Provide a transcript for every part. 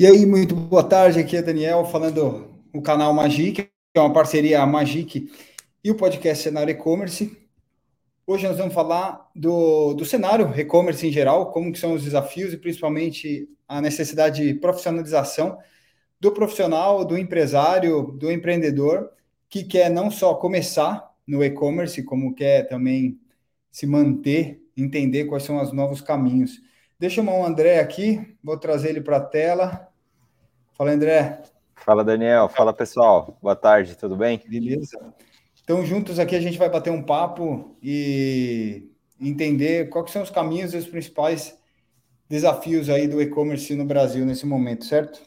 E aí, muito boa tarde, aqui é Daniel falando o canal Magic, que é uma parceria Magic e o podcast Cenário E-Commerce. Hoje nós vamos falar do, do cenário e-commerce em geral, como são os desafios e principalmente a necessidade de profissionalização do profissional, do empresário, do empreendedor, que quer não só começar no e-commerce, como quer também se manter, entender quais são os novos caminhos. Deixa eu chamar o André aqui, vou trazer ele para a tela. Fala, André. Fala, Daniel. Fala, pessoal. Boa tarde, tudo bem? Beleza. Então, juntos aqui a gente vai bater um papo e entender quais são os caminhos e os principais desafios aí do e-commerce no Brasil nesse momento, certo?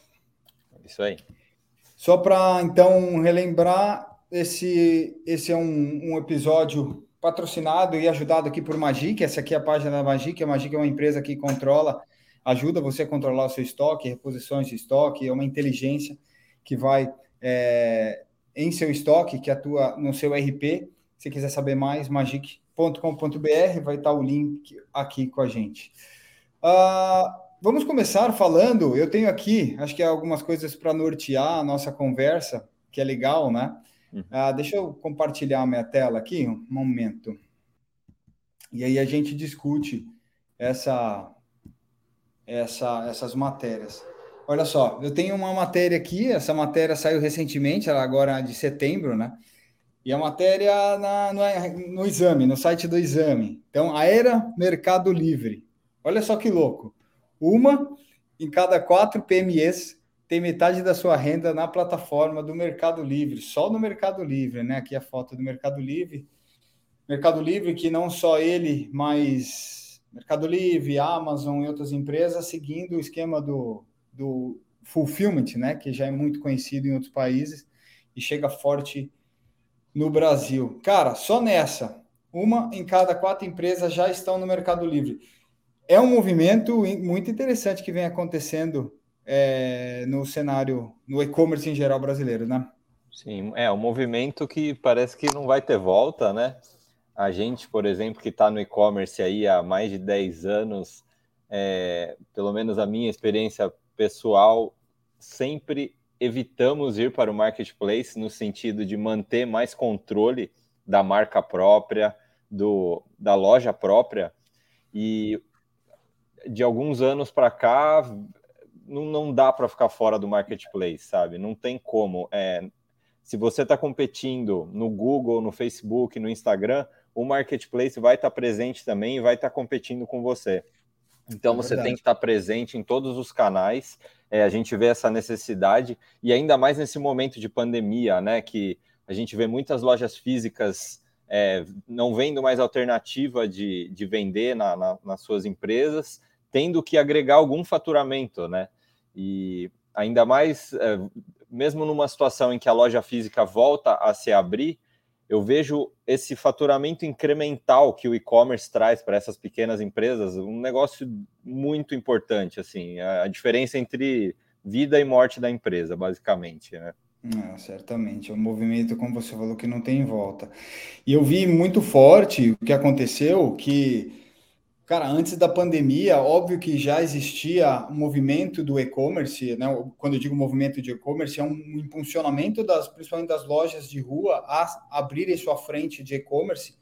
Isso aí. Só para, então, relembrar, esse, esse é um, um, episódio patrocinado e ajudado aqui por Magic. Essa aqui é a página da Magic. A Magic é uma empresa que controla ajuda você a controlar o seu estoque, reposições de estoque, é uma inteligência que vai é, em seu estoque, que atua no seu RP. Se quiser saber mais, magic.com.br, vai estar o link aqui com a gente. Uh, vamos começar falando. Eu tenho aqui, acho que é algumas coisas para nortear a nossa conversa, que é legal, né? Uh, deixa eu compartilhar a minha tela aqui, um momento. E aí a gente discute essa, essa, essas matérias. Olha só, eu tenho uma matéria aqui, essa matéria saiu recentemente, ela agora é de setembro, né? E a matéria na, no, no exame, no site do exame. Então, a era Mercado Livre. Olha só que louco. Uma em cada quatro PMEs tem metade da sua renda na plataforma do Mercado Livre, só no Mercado Livre, né? Aqui a foto do Mercado Livre. Mercado Livre que não só ele, mas Mercado Livre, Amazon e outras empresas seguindo o esquema do, do fulfillment, né, que já é muito conhecido em outros países e chega forte no Brasil. Cara, só nessa, uma em cada quatro empresas já estão no Mercado Livre. É um movimento muito interessante que vem acontecendo é, no cenário, no e-commerce em geral brasileiro, né? Sim, é um movimento que parece que não vai ter volta, né? A gente, por exemplo, que está no e-commerce aí há mais de 10 anos, é, pelo menos a minha experiência pessoal, sempre evitamos ir para o marketplace no sentido de manter mais controle da marca própria, do, da loja própria. E de alguns anos para cá, não, não dá para ficar fora do marketplace, sabe? Não tem como. É, se você está competindo no Google, no Facebook, no Instagram, o marketplace vai estar presente também e vai estar competindo com você. Então é você tem que estar presente em todos os canais. É, a gente vê essa necessidade e ainda mais nesse momento de pandemia, né? Que a gente vê muitas lojas físicas é, não vendo mais alternativa de, de vender na, na, nas suas empresas, tendo que agregar algum faturamento, né? E ainda mais, é, mesmo numa situação em que a loja física volta a se abrir, eu vejo esse faturamento incremental que o e-commerce traz para essas pequenas empresas um negócio muito importante, assim, a, diferença entre vida e morte da empresa, basicamente, né? É, certamente, é um movimento, como você falou, que não tem volta. E eu vi muito forte o que aconteceu, que Cara, antes da pandemia, óbvio que já existia um movimento do e-commerce, né? Quando eu digo movimento de e-commerce, é um impulsionamento das, principalmente das lojas de rua a abrirem sua frente de e-commerce.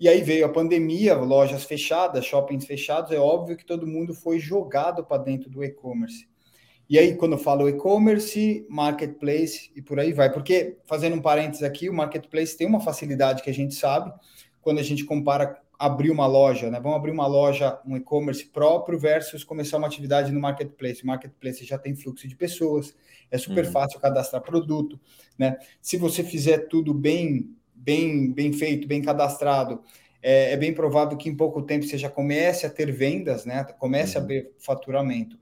E aí veio a pandemia, lojas fechadas, shoppings fechados, é óbvio que todo mundo foi jogado para dentro do e-commerce. E aí, quando eu falo e-commerce, marketplace e por aí vai, porque, fazendo um parênteses aqui, o marketplace tem uma facilidade que a gente sabe, quando a gente compara abrir uma loja, né? Vamos abrir uma loja, um e-commerce próprio versus começar uma atividade no marketplace. O marketplace já tem fluxo de pessoas, é super uhum. fácil cadastrar produto, né? Se você fizer tudo bem, bem, bem feito, bem cadastrado, é, é bem provável que em pouco tempo você já comece a ter vendas, né? Comece uhum. a ver faturamento.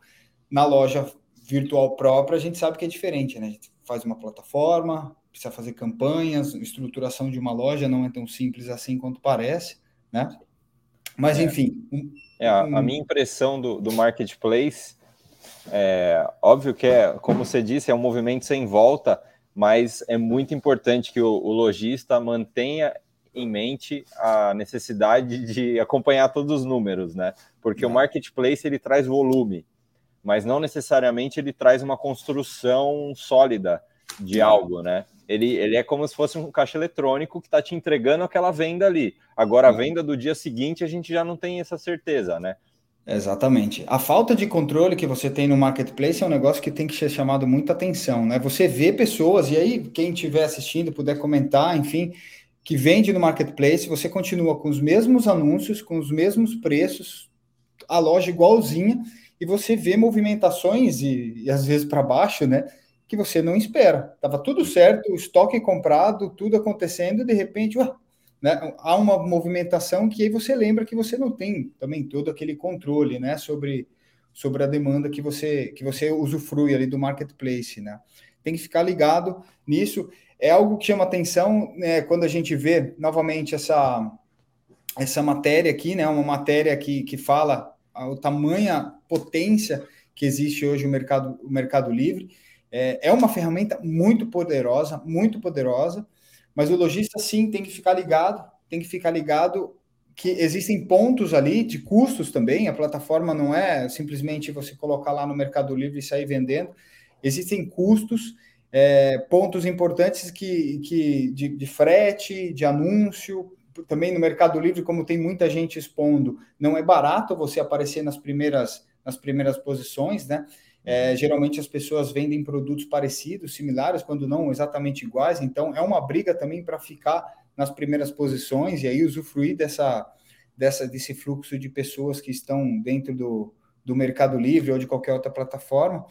Na loja virtual própria, a gente sabe que é diferente, né? A gente faz uma plataforma, precisa fazer campanhas, estruturação de uma loja não é tão simples assim quanto parece né? Mas, é. enfim. Um, é, a, a, minha impressão do, do marketplace é óbvio que é, como você disse, é um movimento sem volta, mas é muito importante que o, o lojista mantenha em mente a necessidade de acompanhar todos os números, né? Porque é. o marketplace ele traz volume, mas não necessariamente ele traz uma construção sólida de algo, né? Ele, ele é como se fosse um caixa eletrônico que está te entregando aquela venda ali. Agora, a venda do dia seguinte, a gente já não tem essa certeza, né? Exatamente. A falta de controle que você tem no marketplace é um negócio que tem que ser chamado muita atenção, né? Você vê pessoas, e aí, quem estiver assistindo, puder comentar, enfim, que vende no marketplace, você continua com os mesmos anúncios, com os mesmos preços, a loja igualzinha, e você vê movimentações, e, e às vezes para baixo, né? Que você não espera. Tava tudo certo, o estoque comprado, tudo acontecendo, e de repente, ué, né, há uma movimentação que aí você lembra que você não tem também todo aquele controle, né, sobre, sobre a demanda que você que você usufrui ali do marketplace, né? Tem que ficar ligado nisso. É algo que chama atenção né, quando a gente vê novamente essa essa matéria aqui, né, uma matéria que, que fala a, tamanha potência que existe hoje o mercado o mercado livre. É, é uma ferramenta muito poderosa, muito poderosa mas o lojista sim tem que ficar ligado, tem que ficar ligado que existem pontos ali de custos também. A plataforma não é simplesmente você colocar lá no Mercado Livre e sair vendendo. Existem custos, é, pontos importantes que, que de, de frete, de anúncio, também no Mercado Livre, como tem muita gente expondo, não é barato você aparecer nas primeiras, nas primeiras posições, né? É, geralmente as pessoas vendem produtos parecidos, similares, quando não exatamente iguais, então é uma briga também para ficar nas primeiras posições e aí usufruir dessa, dessa, desse fluxo de pessoas que estão dentro do, do Mercado Livre ou de qualquer outra plataforma.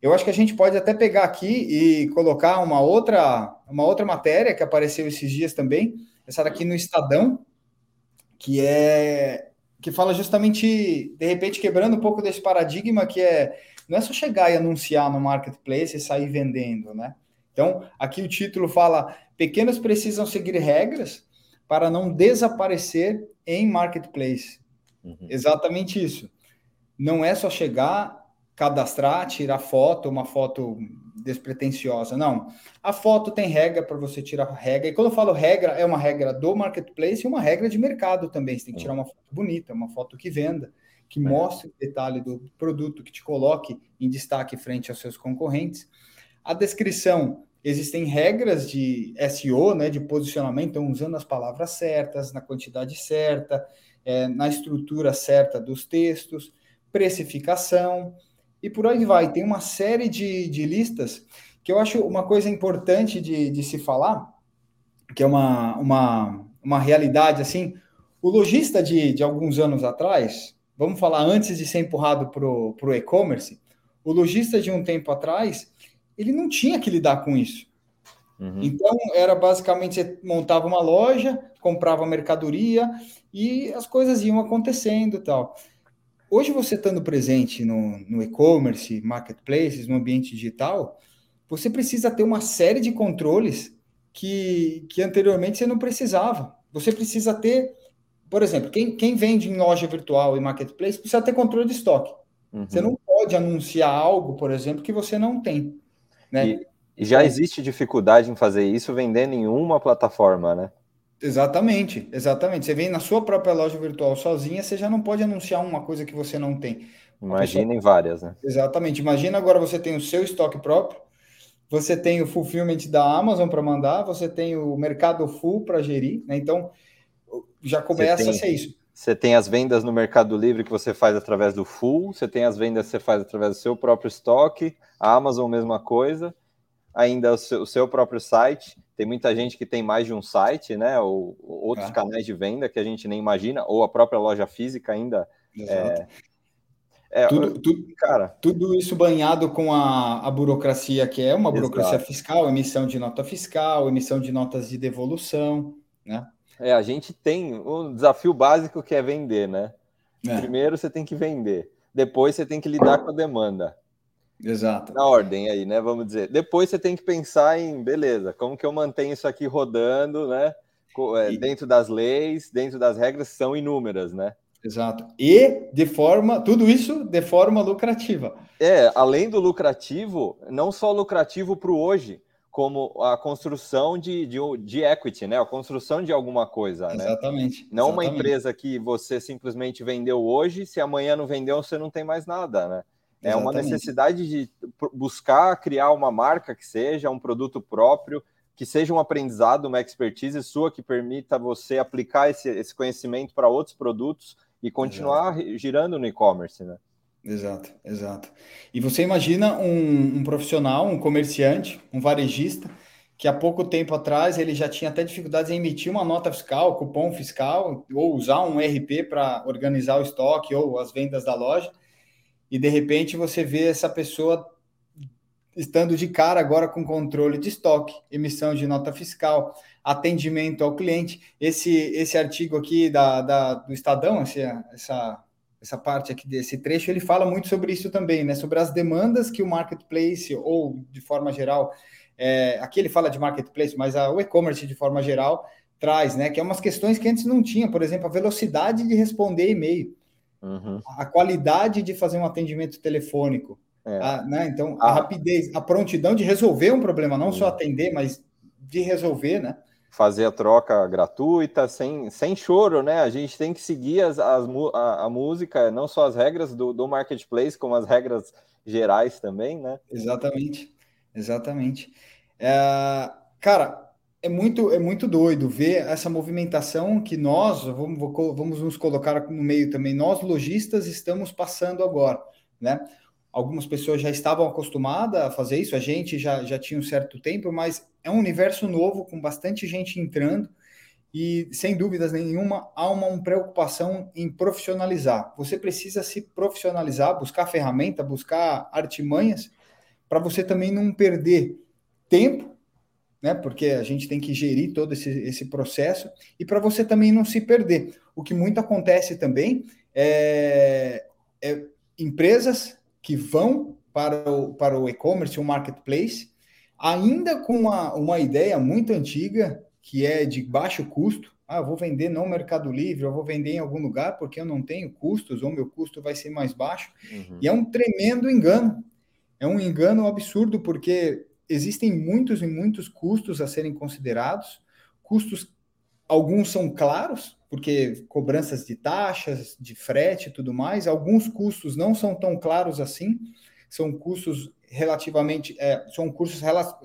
Eu acho que a gente pode até pegar aqui e colocar uma outra, uma outra matéria que apareceu esses dias também, essa daqui no Estadão, que é que fala justamente, de repente, quebrando um pouco desse paradigma que é não é só chegar e anunciar no marketplace e sair vendendo, né? Então, aqui o título fala: pequenos precisam seguir regras para não desaparecer em marketplace. Uhum. Exatamente isso. Não é só chegar, cadastrar, tirar foto, uma foto despretensiosa. Não. A foto tem regra para você tirar regra. E quando eu falo regra, é uma regra do marketplace e uma regra de mercado também. Você tem que tirar uma foto bonita, uma foto que venda que é. mostre o detalhe do produto, que te coloque em destaque frente aos seus concorrentes. A descrição, existem regras de SEO, né, de posicionamento, então usando as palavras certas, na quantidade certa, é, na estrutura certa dos textos, precificação, e por aí vai. Tem uma série de, de listas que eu acho uma coisa importante de, de se falar, que é uma, uma, uma realidade assim. O lojista de, de alguns anos atrás, vamos falar antes de ser empurrado para o e-commerce, o lojista de um tempo atrás, ele não tinha que lidar com isso. Uhum. Então, era basicamente, você montava uma loja, comprava mercadoria e as coisas iam acontecendo e tal. Hoje, você estando presente no, no e-commerce, marketplaces, no ambiente digital, você precisa ter uma série de controles que, que anteriormente você não precisava. Você precisa ter por exemplo, quem, quem vende em loja virtual e marketplace precisa ter controle de estoque. Uhum. Você não pode anunciar algo, por exemplo, que você não tem. Né? E, e já existe dificuldade em fazer isso vendendo em uma plataforma, né? Exatamente, exatamente. Você vem na sua própria loja virtual sozinha, você já não pode anunciar uma coisa que você não tem. Imagina em várias, né? Exatamente. Imagina agora você tem o seu estoque próprio, você tem o fulfillment da Amazon para mandar, você tem o mercado full para gerir, né? Então, já começa tem, a ser isso. Você tem as vendas no Mercado Livre que você faz através do full, você tem as vendas que você faz através do seu próprio estoque, a Amazon, mesma coisa, ainda o seu, o seu próprio site. Tem muita gente que tem mais de um site, né? Ou, ou outros ah. canais de venda que a gente nem imagina, ou a própria loja física ainda. É, é, tudo, tudo, cara, tudo isso banhado com a, a burocracia que é uma burocracia exato. fiscal, emissão de nota fiscal, emissão de notas de devolução, né? É, a gente tem um desafio básico que é vender, né? É. Primeiro você tem que vender, depois você tem que lidar com a demanda. Exato. Na ordem aí, né? Vamos dizer. Depois você tem que pensar em, beleza, como que eu mantenho isso aqui rodando, né? É, dentro das leis, dentro das regras, são inúmeras, né? Exato. E de forma, tudo isso de forma lucrativa. É, além do lucrativo, não só lucrativo para o hoje, como a construção de, de, de, equity, né? A construção de alguma coisa, né? Exatamente. Não exatamente. uma empresa que você simplesmente vendeu hoje, se amanhã não vendeu, você não tem mais nada, né? É uma necessidade de buscar criar uma marca que seja um produto próprio, que seja um aprendizado, uma expertise sua que permita você aplicar esse, esse conhecimento para outros produtos e continuar exato. girando no e-commerce, né? Exato, exato. E você imagina um, um profissional, um comerciante, um varejista, que há pouco tempo atrás ele já tinha até dificuldades em emitir uma nota fiscal, cupom fiscal, ou usar um RP para organizar o estoque ou as vendas da loja e de repente você vê essa pessoa estando de cara agora com controle de estoque, emissão de nota fiscal, atendimento ao cliente. Esse, esse artigo aqui da, da do Estadão, esse, essa, essa parte aqui desse trecho, ele fala muito sobre isso também, né? Sobre as demandas que o marketplace, ou de forma geral, é, aqui ele fala de marketplace, mas a, o e-commerce de forma geral traz, né? Que é umas questões que antes não tinha, por exemplo, a velocidade de responder e-mail uhum. a qualidade de fazer um atendimento telefônico. É. A, né? Então, a rapidez, a prontidão de resolver um problema, não só atender, mas de resolver, né? Fazer a troca gratuita, sem, sem choro, né? A gente tem que seguir as, as a, a, música, não só as regras do, do marketplace, como as regras gerais também, né? Exatamente, exatamente. É, cara, é muito, é muito doido ver essa movimentação que nós, vamos, vamos nos colocar no meio também, nós lojistas estamos passando agora, né? Algumas pessoas já estavam acostumadas a fazer isso, a gente já, já tinha um certo tempo, mas é um universo novo, com bastante gente entrando, e sem dúvidas nenhuma há uma, uma preocupação em profissionalizar. Você precisa se profissionalizar, buscar ferramenta, buscar artimanhas, para você também não perder tempo né? Porque a gente tem que gerir todo esse, esse processo e para você também não se perder. O que muito acontece também é, é empresas que vão para o, para o e-commerce, o marketplace, ainda com uma, uma ideia muito antiga, que é de baixo custo. Ah, eu vou vender no Mercado Livre, eu vou vender em algum lugar porque eu não tenho custos, ou meu custo vai ser mais baixo. Uhum. E é um tremendo engano. É um engano absurdo, porque existem muitos e muitos custos a serem considerados, custos, alguns são claros, porque cobranças de taxas, de frete e tudo mais, alguns custos não são tão claros assim, são custos relativamente, é, são custos,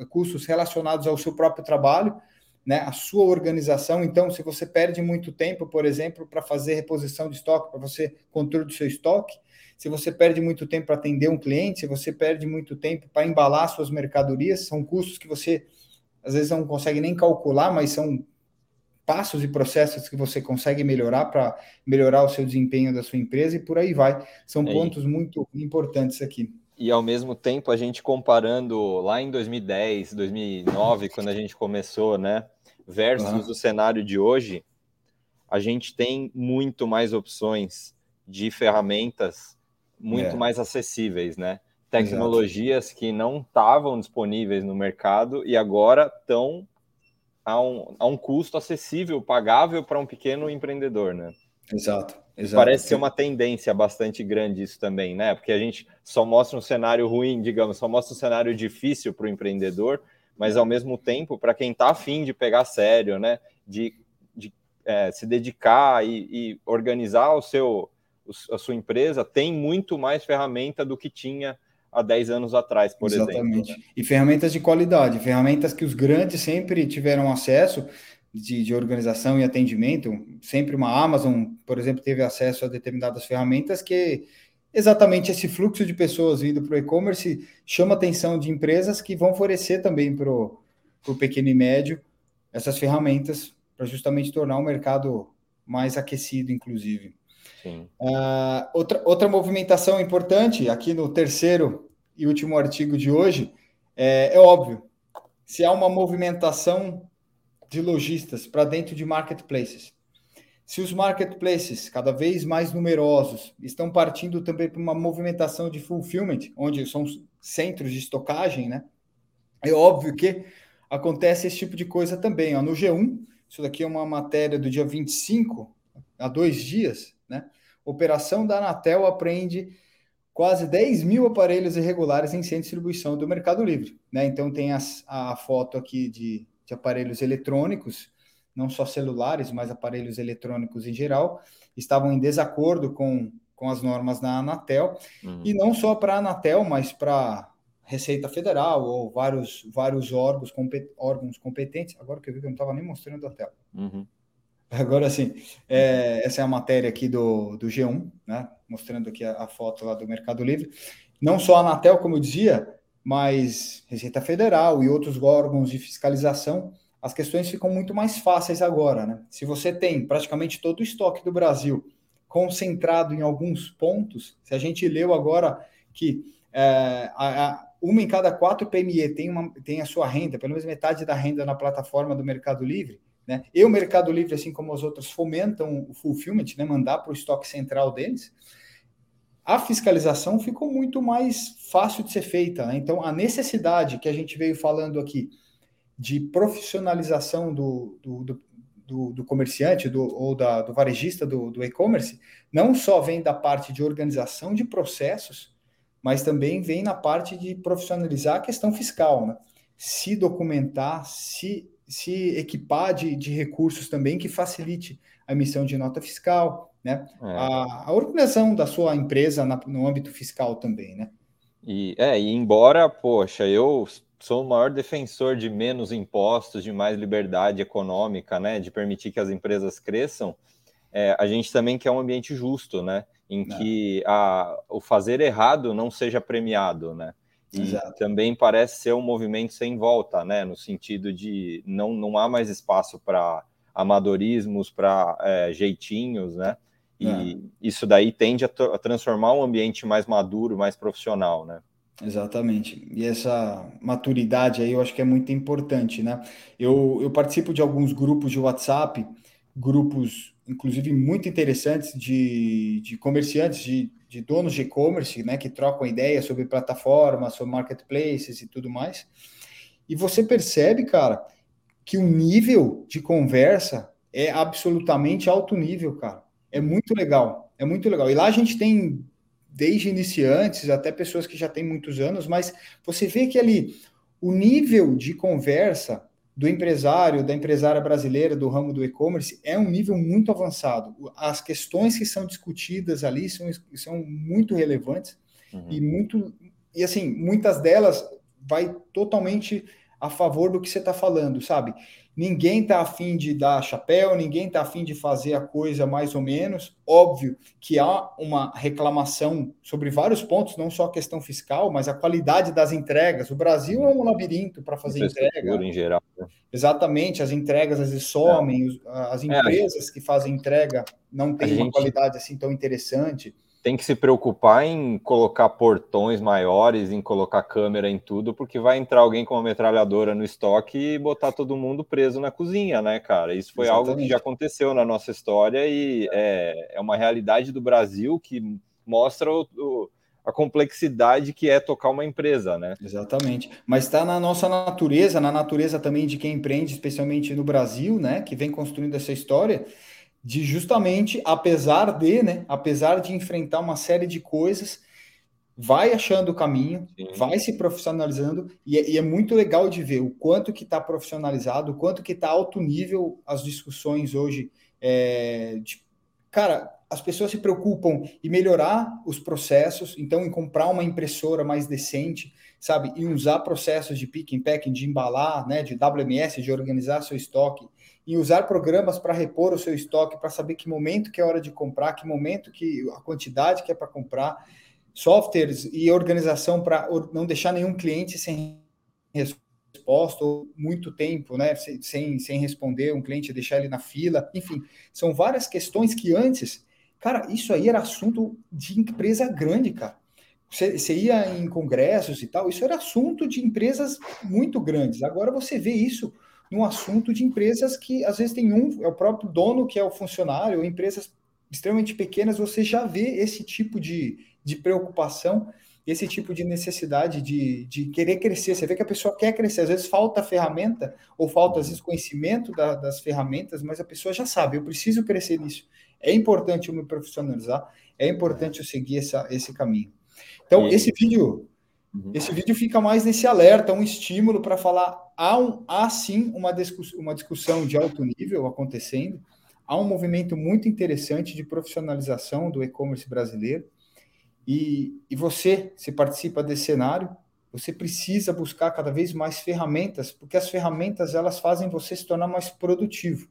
custos relacionados ao seu próprio trabalho, né, a sua organização. Então, se você perde muito tempo, por exemplo, para fazer reposição de estoque, para você controle do seu estoque, se você perde muito tempo para atender um cliente, se você perde muito tempo para embalar suas mercadorias, são custos que você às vezes não consegue nem calcular, mas são passos e processos que você consegue melhorar para melhorar o seu desempenho da sua empresa e por aí vai. São é pontos muito importantes aqui. E ao mesmo tempo, a gente comparando lá em 2010, 2009, quando a gente começou, né, versus uhum. o cenário de hoje, a gente tem muito mais opções de ferramentas muito é. mais acessíveis, né? Tecnologias Exato. que não estavam disponíveis no mercado e agora estão a um, a um custo acessível, pagável para um pequeno empreendedor, né? Exato. Exato. Parece ser uma tendência bastante grande isso também, né? Porque a gente só mostra um cenário ruim, digamos, só mostra um cenário difícil para o empreendedor, mas ao mesmo tempo, para quem está afim de pegar sério, né? De, de é, se dedicar e, e organizar o seu, a sua empresa tem muito mais ferramenta do que tinha há 10 anos atrás, por Exatamente. exemplo. Né? E ferramentas de qualidade, ferramentas que os grandes sempre tiveram acesso de, de, organização e atendimento. Sempre uma Amazon, por exemplo, teve acesso a determinadas ferramentas que exatamente esse fluxo de pessoas vindo para o e-commerce chama a atenção de empresas que vão oferecer também para o pequeno e médio essas ferramentas para justamente tornar o mercado mais aquecido, inclusive. Uh, outra, outra movimentação importante, aqui no terceiro e último artigo de hoje, é, é óbvio. Se há uma movimentação de lojistas para dentro de marketplaces, se os marketplaces, cada vez mais numerosos, estão partindo também para uma movimentação de fulfillment, onde são centros de estocagem, né? É óbvio que acontece esse tipo de coisa também. Ó. No G1, isso daqui é uma matéria do dia 25, há dois dias, né? Operação da Anatel apreende quase 10 mil aparelhos irregulares em centro de distribuição do Mercado Livre. Né? Então tem as, a foto aqui de, de aparelhos eletrônicos, não só celulares, mas aparelhos eletrônicos em geral, estavam em desacordo com com as normas da Anatel, uhum. e não só para a Anatel, mas para Receita Federal ou vários, vários órgãos, compet, órgãos competentes. Agora que eu vi que eu não estava nem mostrando a tela. Uhum. Agora sim, é, essa é a matéria aqui do, do G1, né? Mostrando aqui a, a, foto lá do Mercado Livre. Não só a Anatel, como eu dizia, mas Receita Federal e outros órgãos de fiscalização, as questões ficam muito mais fáceis agora, né? Se você tem praticamente todo o estoque do Brasil concentrado em alguns pontos, se a gente leu agora que é, a, a, uma em cada quatro PME tem, uma, tem a sua renda, pelo menos metade da renda na plataforma do Mercado Livre, né? E o Mercado Livre, assim como os outros, fomentam o fulfillment, né? mandar para o estoque central deles. A fiscalização ficou muito mais fácil de ser feita. Né? Então, a necessidade que a gente veio falando aqui de profissionalização do, do, do, do comerciante do, ou da, do varejista do, do e-commerce não só vem da parte de organização de processos, mas também vem na parte de profissionalizar a questão fiscal, né? se documentar, se, se equipar de, de recursos também que facilite a emissão de nota fiscal, né? É. A, a, organização da sua empresa na, no âmbito fiscal também, né? E, é, e embora, poxa, eu sou o maior defensor de menos impostos, de mais liberdade econômica, né? De permitir que as empresas cresçam, é, a gente também quer um ambiente justo, né? em é. que a, o fazer errado não seja premiado, né? E Exato. também parece ser um movimento sem volta, né? No sentido de não, não há mais espaço para amadorismos, para é, jeitinhos, né? E é. isso daí tende a, a, transformar um ambiente mais maduro, mais profissional, né? Exatamente. E essa maturidade aí eu acho que é muito importante, né? Eu, eu participo de alguns grupos de WhatsApp, grupos inclusive muito interessantes de, de comerciantes, de, de donos de e-commerce, né, que trocam ideias sobre plataformas, sobre marketplaces e tudo mais. E você percebe, cara, que o nível de conversa é absolutamente alto nível, cara. É muito legal, é muito legal. E lá a gente tem desde iniciantes até pessoas que já têm muitos anos, mas você vê que ali o nível de conversa do empresário, da empresária brasileira do ramo do e-commerce é um nível muito avançado. As questões que são discutidas ali são, são muito relevantes uhum. e muito e assim muitas delas vai totalmente a favor do que você está falando, sabe? Ninguém está afim de dar chapéu, ninguém está afim de fazer a coisa mais ou menos. Óbvio que há uma reclamação sobre vários pontos, não só a questão fiscal, mas a qualidade das entregas. O Brasil é um labirinto para fazer entrega. Em geral. Né? Exatamente, as entregas às vezes somem, é. as empresas é, que fazem entrega não têm uma qualidade assim tão interessante tem que se preocupar em colocar portões maiores, em colocar câmera em tudo, porque vai entrar alguém com uma metralhadora no estoque e botar todo mundo preso na cozinha, né, cara? Isso foi Exatamente. algo que já aconteceu na nossa história e é, é uma realidade do Brasil que mostra o, o, a complexidade que é tocar uma empresa, né? Exatamente. Mas está na nossa natureza, na natureza também de quem empreende, especialmente no Brasil, né, que vem construindo essa história de justamente, apesar de, né, apesar de enfrentar uma série de coisas, vai achando o caminho, Sim. vai se profissionalizando, e é, e é, muito legal de ver o quanto que está profissionalizado, o quanto que está alto nível as discussões hoje. É, de, cara, as pessoas se preocupam em melhorar os processos, então em comprar uma impressora mais decente, sabe, e usar processos de picking, packing, de embalar, né, de WMS, de organizar seu estoque, e usar programas para repor o seu estoque, para saber que momento que é hora de comprar, que momento que a quantidade que é para comprar, softwares e organização para não deixar nenhum cliente sem resposta ou muito tempo, né, sem, sem responder um cliente, deixar ele na fila, enfim, são várias questões que antes, cara, isso aí era assunto de empresa grande, cara. Você, você ia em congressos e tal, isso era assunto de empresas muito grandes. Agora você vê isso num assunto de empresas que às vezes tem um, é o próprio dono que é o funcionário, ou empresas extremamente pequenas, você já vê esse tipo de, de preocupação, esse tipo de necessidade de, de querer crescer. Você vê que a pessoa quer crescer, às vezes falta ferramenta, ou falta às vezes conhecimento da, das ferramentas, mas a pessoa já sabe, eu preciso crescer nisso. É importante eu me profissionalizar, é importante eu seguir essa, esse caminho. Então, esse vídeo Uhum. Esse vídeo fica mais nesse alerta, um estímulo para falar há, um, há sim uma, discuss, uma discussão de alto nível acontecendo, há um movimento muito interessante de profissionalização do e-commerce brasileiro. E, e você, se participa desse cenário, você precisa buscar cada vez mais ferramentas, porque as ferramentas elas fazem você se tornar mais produtivo.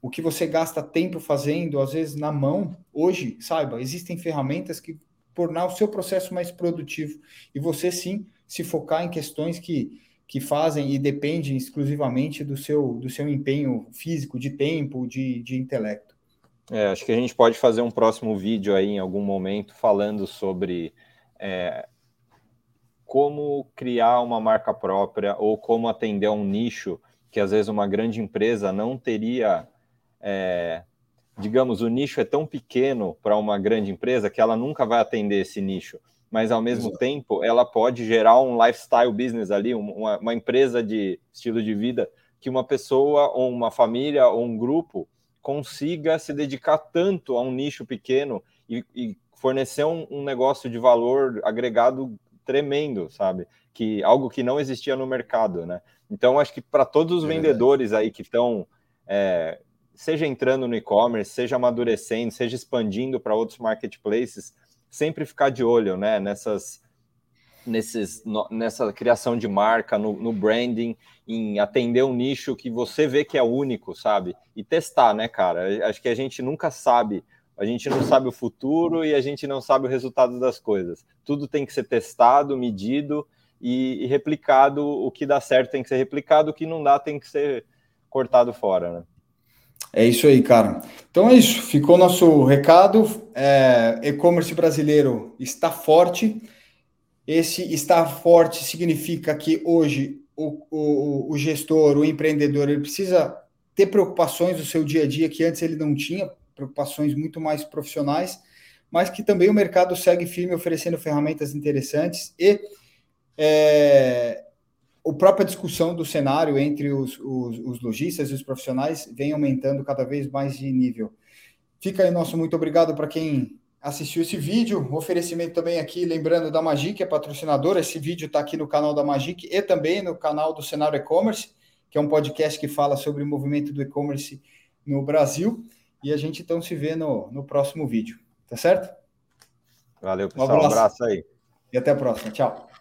O que você gasta tempo fazendo, às vezes na mão, hoje, saiba, existem ferramentas que tornar o seu processo mais produtivo e você sim se focar em questões que, que fazem e dependem exclusivamente do seu, do seu empenho físico, de tempo, de, de intelecto. É, acho que a gente pode fazer um próximo vídeo aí em algum momento falando sobre é, como criar uma marca própria ou como atender a um nicho que às vezes uma grande empresa não teria. É, digamos, o nicho é tão pequeno para uma grande empresa que ela nunca vai atender esse nicho mas ao mesmo Exato. tempo ela pode gerar um lifestyle business ali, uma, uma, empresa de estilo de vida que uma pessoa ou uma família ou um grupo consiga se dedicar tanto a um nicho pequeno e, e fornecer um, um, negócio de valor agregado tremendo, sabe? Que algo que não existia no mercado, né? Então acho que para todos os é vendedores aí que estão é, seja entrando no e-commerce, seja amadurecendo, seja expandindo para outros marketplaces, sempre ficar de olho, né? Nessas, nesses, no, nessa criação de marca, no, no, branding, em atender um nicho que você vê que é único, sabe? E testar, né, cara? Acho que a gente nunca sabe. A gente não sabe o futuro e a gente não sabe o resultado das coisas. Tudo tem que ser testado, medido e, e replicado. O que dá certo tem que ser replicado, o que não dá tem que ser cortado fora, né? É isso aí, cara. Então é isso. Ficou nosso recado. É, e-commerce brasileiro está forte. Esse estar forte significa que hoje o, o, o gestor, o empreendedor, ele precisa ter preocupações do seu dia a dia que antes ele não tinha, preocupações muito mais profissionais, mas que também o mercado segue firme oferecendo ferramentas interessantes e é, a própria discussão do cenário entre os, os, os, lojistas e os profissionais vem aumentando cada vez mais de nível. Fica aí nosso muito obrigado para quem assistiu esse vídeo. oferecimento também aqui, lembrando da Magic, é patrocinadora. Esse vídeo está aqui no canal da Magic e também no canal do Cenário E-Commerce, que é um podcast que fala sobre o movimento do e-commerce no Brasil. E a gente então se vê no, no próximo vídeo. Tá certo? Valeu, pessoal. Um abraço. um abraço aí. E até a próxima. Tchau.